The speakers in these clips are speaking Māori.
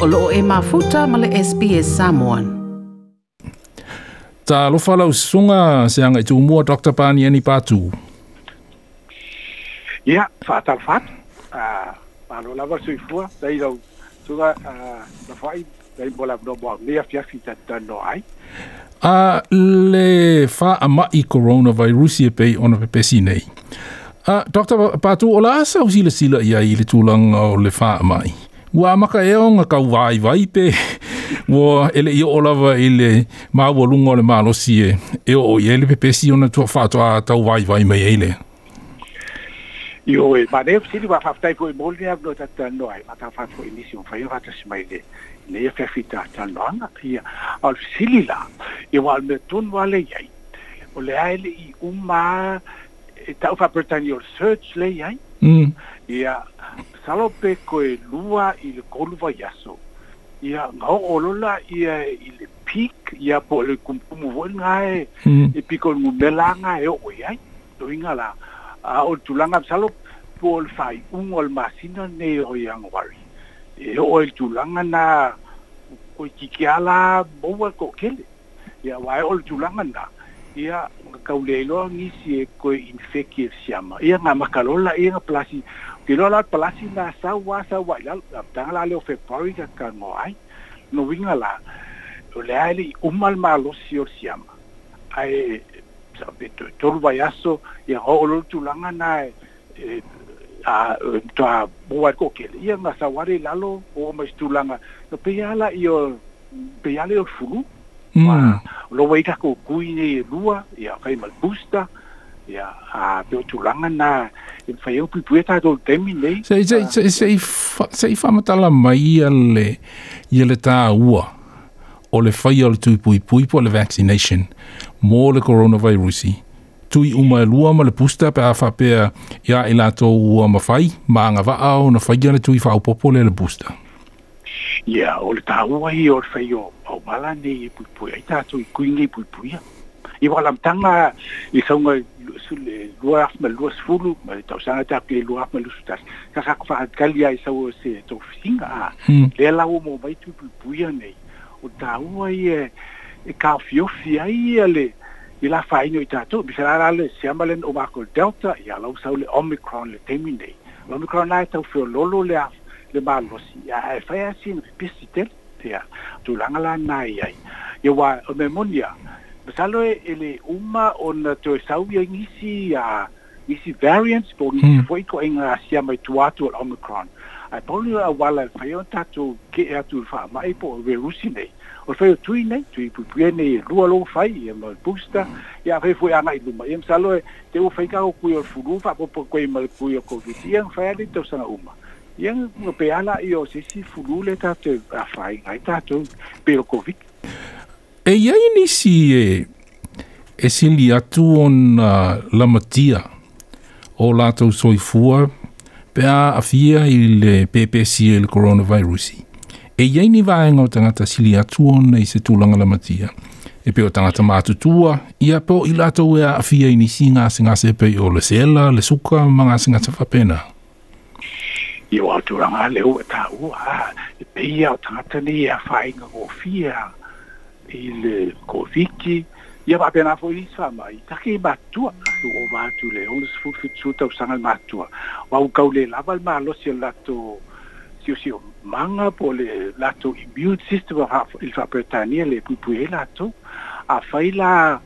o loo e mafuta SPS Samoan. sunga se anga Dr. Pani Eni Patu. Ia, ah, lava sui fua, sunga ah, na no mua ah, le ama i coronavirus e pei Dr. Patu, o la asa usila sila ia i le o le Wa maka e onga kau vai vai pe. Wa ele i olava i le maa wa lunga le maa e. E o i ele pe pesi ona tua whātua tau vai vai mai eile. Io e ma ne si va fa i coi bolli a no tatta no ai ma ta fa fo inizio fa io fatta si mai de ne e fa fitta ta no ma pia al sili la e va al metun vale ai o le ai i un ma e ta fa pertanio search le ai mm ia Salope e lua i le koluvayaso ia gaoolola olola i le peak ia po le kumukumu foi gae e pikolgumela gae o'o i ai a o tulanga salop salo po o le fai'uga o le masina nei o i agoari e o'o e le tulaga na koe kikia la ko ko'okele ia wai o le na ia kauleailoa gisi e koe infeki siama ia ga makalola ia Tirola plasina sawa sawa la la no la le ali umal malo llama siama ai sabe to tolu vayaso ya tu tulanga na eh, eh, a to a bua ko ke na lalo o mas tulanga no pe io pe o lo kuine ya a pe tu langa na e fa yo pu pueta do temi nei se se se se se fa mata la mai ale ye le ta ua o le fa yo tu pui pui po le vaccination mo le coronavirus tu i uma e lua ma le pusta pe afa pe ya ina to ua ma fai ma nga va au na fai ya tu i fa popo le le pusta ya o le ta ua i o fa yo o mala nei pu e pu ai ta tu i kuinge pu pu ya iwa lam tanga i saunga luaf ma luas fulu ma tau sanga ta ke luaf ma lusu tas ka ka fa kali ai se to singa a le la o mo vai tu puia nei o tau ai e ka fio ai ale i la fa i tato bi sala la le o marco delta i ala sau le omicron le temi nei omicron la tau fio lolo le le malosi a e fa sin pisitel tia tu langa nai ai i wa o memonia salo ele e uma on to sau ye ngisi ya isi variants bo ni hmm. fo iko inga e sia mai tu al omicron ai e bo a wala fa yo tatu ke atu fa mai po we rusi nei o fa yo tu nei tu pu pu nei lu alo fa ye mo busta hmm. ya fe fo anai i luma em salo te u fa ikago ku yo furu fa po po koi mal ku yo ko vitian fa ya dito sana uma ia hmm. pe peala i o sisi fulu le tatou afai gai tatou pe o covid e iai nisi e, e sili atu ona lamatia o latou soifua pea afia i le ppc i le coronavirus e iai ni vaega o tagata sili atu ona i se tulaga lamatia e pe o tagata matutua ia po i latou e aafia i nisi gasegase pei o le sela le suka ma gasegasa faapena ia ua aturaga leu e tāua e peia o tagata nei e afaaiga kofia ile kofiki ia faapenafoi faamai take matua ua atu le olesfulufitu tausaga le matua uaukau e e, e, le lava le malosi o le latou siosio maga po le latou immune system i le faaperetania le puipui ai latou afai la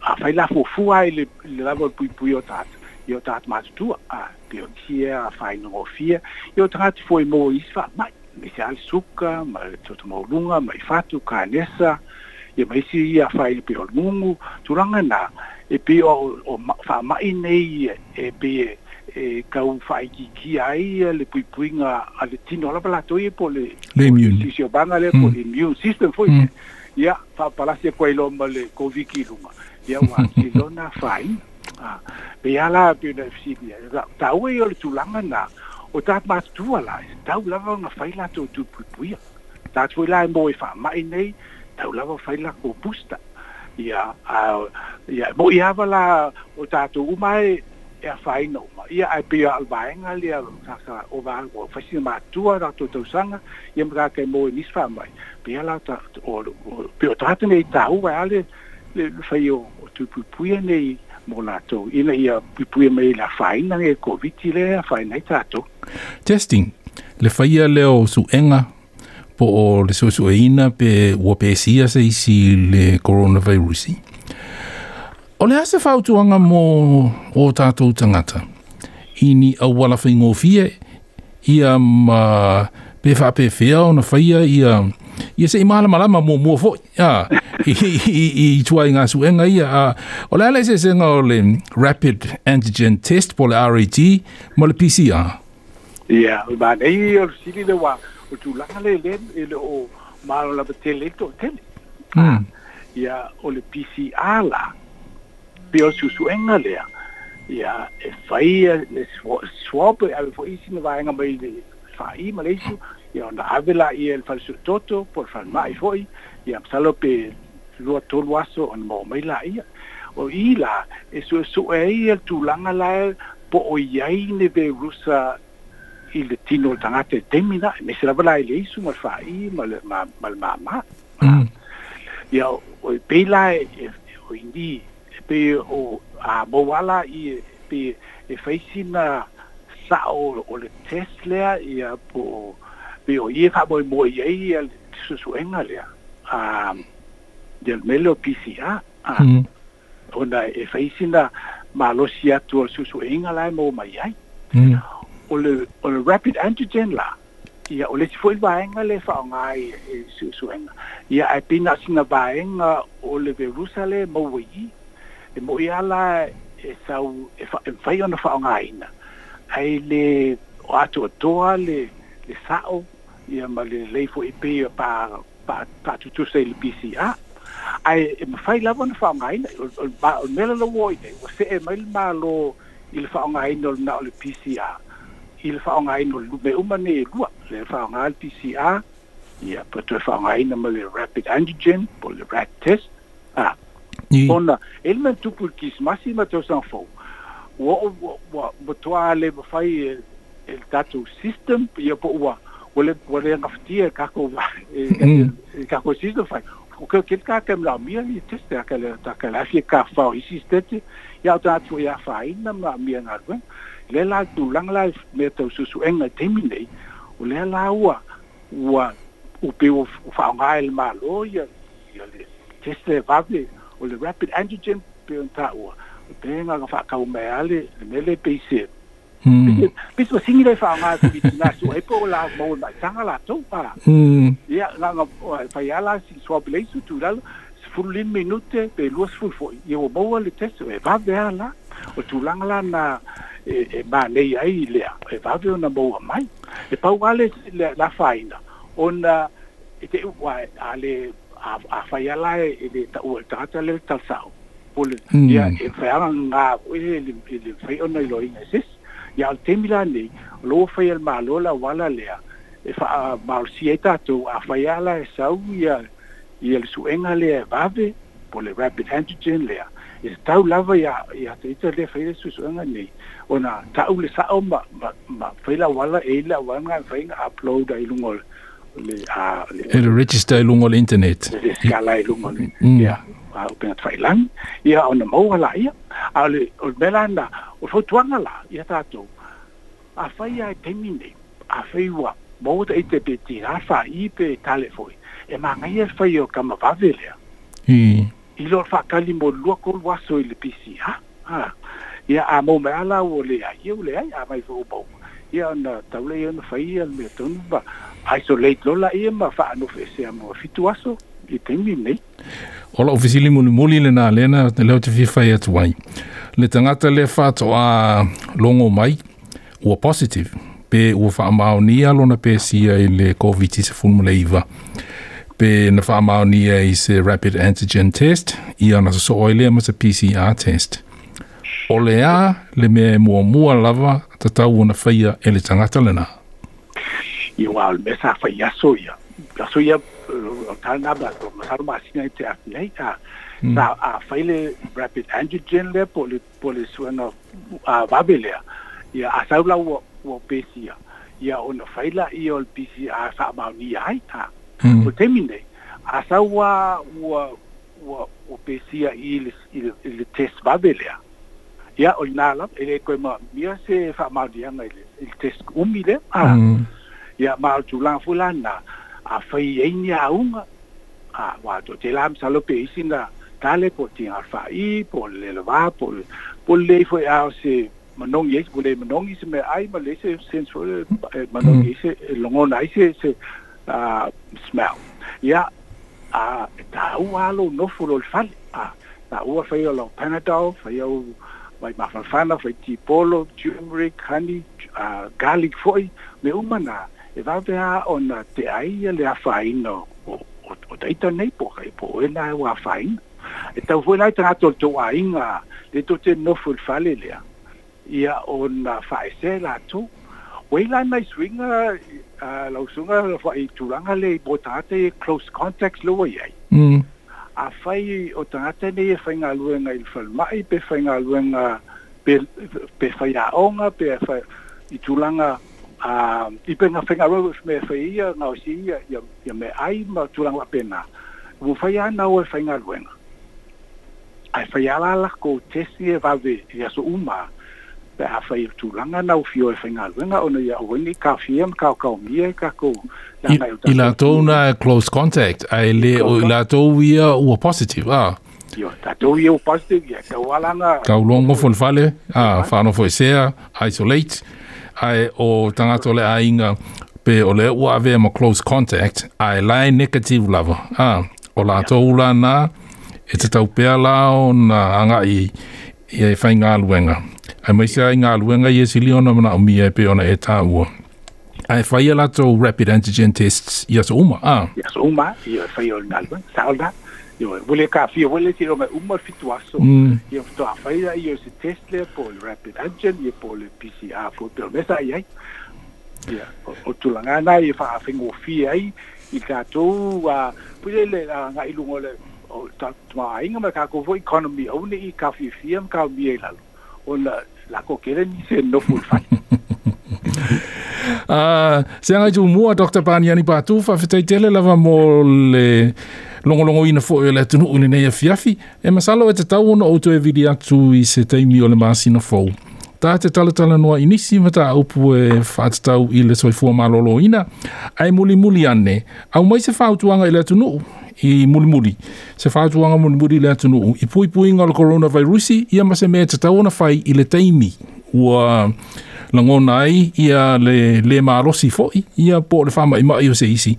afai la fuafua ai le lava o le puipui o tata ia o tata matutua a peotia afainogofia ia o tagata foi mo isi faamai misiaisuka ma totomauluga ma i fatu kanesa ia maisi ia fai pe olugu na e pe o, o faamaʻi nei e pe e kau faaitikia ai e, le puipuiga a le tino lava latou ia e, po le sisiobaga lea po le immune hmm. system foi mm. ia faapalasi akuai loa ma le koviki iluga ia ua atilona fai pe ia pe na efisilia taua i e, o le tulaga na o ta ma tu ala ta u lava na faila to tu pu pu ya ta tu la mo e fa e ma nei ta u lava faila ko busta ya a ya mo ya vala o ta tu u mai e fa i no ma ya ai pia al ba en ali a ta sa o va o fa si ma tu ala to to sanga ye mra ke mo ni fa mai pia la ta o pio ta te nei ta u ba ale le fa yo tu pu pu ya nei mō nātou. Ina ia pipuia mai la whaina e COVID i lea, whaina i Testing, le whaia leo su enga po o le su e ina pe wapesia e se isi le coronavirus O le ase whautuanga mo o tātou tangata. Ini a wala whaingo fie, ia ma pe whapefea o na faia ia... Ia se i mahala malama mō mō fo, ia... i tua inga suenga ia a o la lese o rapid antigen test po le RAT mo le PCR. Ia, o ma nei o sili le wa o tu la le le ele o mal o la tele to tele. Ia o le PCR la pe o su suenga ya Ia e fai le swab e ave fo isi na vaenga mai le fai ma le isu ia ona avela ia le falsu toto por fan mai foi ia psalo pe lua tolu aso mai la ia o ila e so so e langa la po o yai ne veulusa rusa il tino o le me se lava la i e le isu ma ma le mamā mm. ia oe pei la o e, indi e o e a bo wala i pe e faisina sa'o o le tesla lea ia po pe o fa bo mo ai ia su su lea um, dialume o pca mm. ona e faisina malosi atu o le suʻesuʻeiga la e mai ai mm. o le o le rapid antigen la ia o le si foʻi vaega le faaogā ai e suʻesuʻega ia ae pena asina vaega o le verusa le mauaii e, e moʻi a la e sau e fai e ona faaogāina ai le o atoatoa le le saʻo ia ma le lei foʻi pei pa pa patutusa i le pca ae e mafai lava ona fa'aogāina o mea lalau oina ua se'e mai le mālō i le fa'aogāina o lana o le pca i le fa'aogāina o le lume uma nei e lua le fa'aogā le pca ia pa toe fa'aogāina ma le rapid antigen po le rat test a ah, ona e le mea tupu i kisimasi ma tausaga ua ua ua toā le mafai e le tatou system ia po ua ua le ua le agafatia e e, mm. system fai Porque ele catemla mia ni teste aquela daquela fia cafá insistente e ao tanto foi a faina ma mia nalwen le la tu lang la meto susu enga temine o le la ua ua o pe o fa ngal malo ia ia le teste vabe o le rapid antigen pe je ta o pe nga ka fa ka o me ale le mele pe se Mm. Bis wa singi le whaanga tu i tuna su e po la mo na tanga la tau pa. Ia la nga whai ala si swa bileisu tu lalo sfurulin minute pe lua sfurfo. Ia o maua le teso e vave ala o tulanga la na e ma nei ai lea e vave ona maua mai. E pau ale la whaina ona e te ua ale a whai ala e le ta ua tata le tal sao. Ia e whaanga ngā ue le whai ona i loinga sisi ia o le temi lanei o lou afai a le mālo lauala lea e faamalosia ai tatou afaia la e sau ia ia le suʻega lea e vave po le rapid antigen lea i tatau lava ia ia te ita fai le susuanga nei ona taʻu le saʻo ma ma fai lauala ei e la faiga fai upload ai lungo le a le le register lu ngol internet le skala i lu ngol ya mm. a o pena tfai lang ya on the mobile la ya a le o belanda o fo tuanga la ya ta to a fai ai pemine a fai wa mo te te te ti a fa i pe tale foi e ma ngai e fai o kama va vele i i lo fa kali mo lu ko lu so il pc ha ha ya a mo me ala o le ai o e le ai a mai fo bo ya na tawle ya na fai al me tonba Hai so leit lola ia ma fa no fe se mo fitu aso i te nei ola ofisili mo moli le na alena, te leo te fifa ia tuai le tangata le faa to longo mai o positive pe o fa mao ni alo pe sia ai le covid se fun mo le pe na fa mao ni ai se rapid antigen test ia na so oile mo se pcr test Olea le mea mua mua lava tatau na e le tangata lena. Yeah. igual mesafaia soia asoia eh, tanaba masalamasina afinai e hmm. sa afai le rapid antigen le poli, po le po le suana avabe lea ia asau lau ua pesia ia ona fai laia o le pca faamaunia ai ta o temine, a asau ua ua ua pesia i le i le test vabe ya ia ele ko ma mia se fa ma dia ma i le test umile ah hmm ia maalotulaga foi lana afai ai auga a ua toatela masalope isi na tale po tigale faai po le lavā po po lelei foi a o se manogi ai po lei manogi se mea ai ma lei se sens foi manogi ai se logona ai se se smell ia a tāua alou nofo lo le fale a tāua fai o lau panadol fai au mai mafafana fai tipolo turmeric honey garlic fo'i me uma na e va vea ona te ai le afaino o, o, o taita nei po kai po e na e o afaino e tau fwe nai tana tol to a inga le to te nofu il fale lea ia ona faese la to o ila na i swinga uh, lau sunga fwa i tulanga le i botate e close contact lua iai mm. a fai o tana tene e fai nga luenga il falmai pe fai nga pe, fai a onga pe fai i tulanga a i penga fenga ro me feia na si ya ya me ai ma tulang la pena bu faya na o fenga luenga ai faya la la ko tesi e vave ya so uma pe a fai tulanga na ufio e whainga luenga o nei au wengi ka fiem ka ka o mie ka ko I la tōna close contact ai le o i la tō ia ua positive ah Yo, ta tō ia ua positive ia ka walanga Ka ulongo fonfale ah whanofo e sea isolate ai o tangata le ainga pe o le ua ave mo close contact ai lai negative lava ah, o la to ula na e te tau pea lao na anga i i e whai ngā luenga ai mai sia i ngā luenga i e sili ona mana o mia e pe ona e tā ua ai whai a la rapid antigen tests i asa uma ah. i asa uma i e whai o ngā luenga sa o yo wole ka fi wole ti ro umar fituaso yo to afaida yo se test le pol rapid antigen ye pol pcr fo pero mesa ai ia o tulanga na ye fa fingo fi ai i ka to a pule le nga ilungo le o ta ma inga ma ka ko vo economy o ne i ka fi fi am ka bi la o la la ko kere ni se no full fight Ah, uh, se anga tu mua Dr. Baniani Patu fa fetai lava mo longo longo ina fo ele tunu ule nei fiafi e masalo e tau ona o te vidi atu i se teimi o le masina fo ta te tala tala noa inisi mata upu e fat tau i le soifua malolo ina ai muli muli ane au mai se fa utuanga ele tunu i muli muli se fa utuanga muli muli ele tunu i pui pui ngal coronavirusi ia masemea tau ona fai ile le teimi ua langona ai ia le le marosi foi ia po le fama i mai o se isi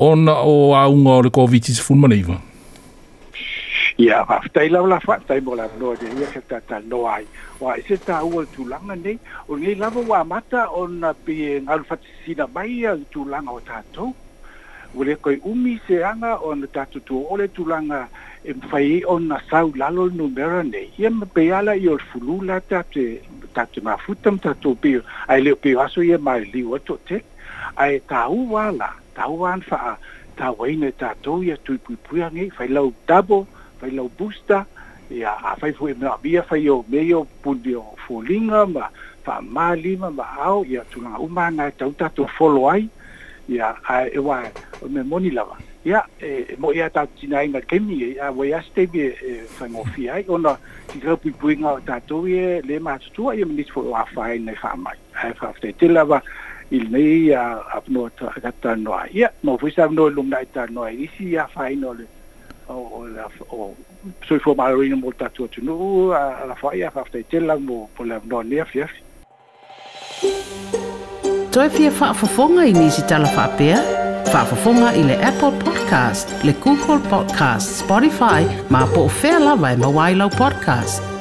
ona o aunga o le covid se fun maneva ia yeah, fa tai la la fa tai bo la no de ia se ta ta no ai wa e se ta u tu langa nei o ni lava wa mata ona pe ngal fa sina mai tu langa o tatou ua le koe umi seaga o ana tatou tuaoo le tulaga e mafai ai ona sau lalo le numera nei ia ma peia la i o le la tate tate mafuta ma tatou pio ae leo pio aso ia maeliu atu atele ae tāua ala tāua ana faa tauaina e tatou ia tuipuipui agei failau dabo failau busta ia afai foi mea mia fai o mei o puli o foliga ma faamālima ma ao ia tulaga uma agae tau tatou folo ai ya ai ewa o me moni lava ya e, e mo ya ta ai ga kemi e ia ua ia se taimi e faigofia ai ona tikaupuipuiga o tatou e lē matutua ia manisi foi o afā ai lenei faamai ae faafetaitele lava i lenei ia no tatanoa ia ma foi sa avanoa e i lumana ai tanoa e isi ia faina o la o soifua malorina mo le tatou atunuu alafai ia faafetaitele lau mo po le avanoa nei afiafi toe fia whaafafonga i nisi tala whaapea? Whaafafonga i le Apple Podcast, le Google Podcast, Spotify, ma po o whea lawa e mawailau podcast.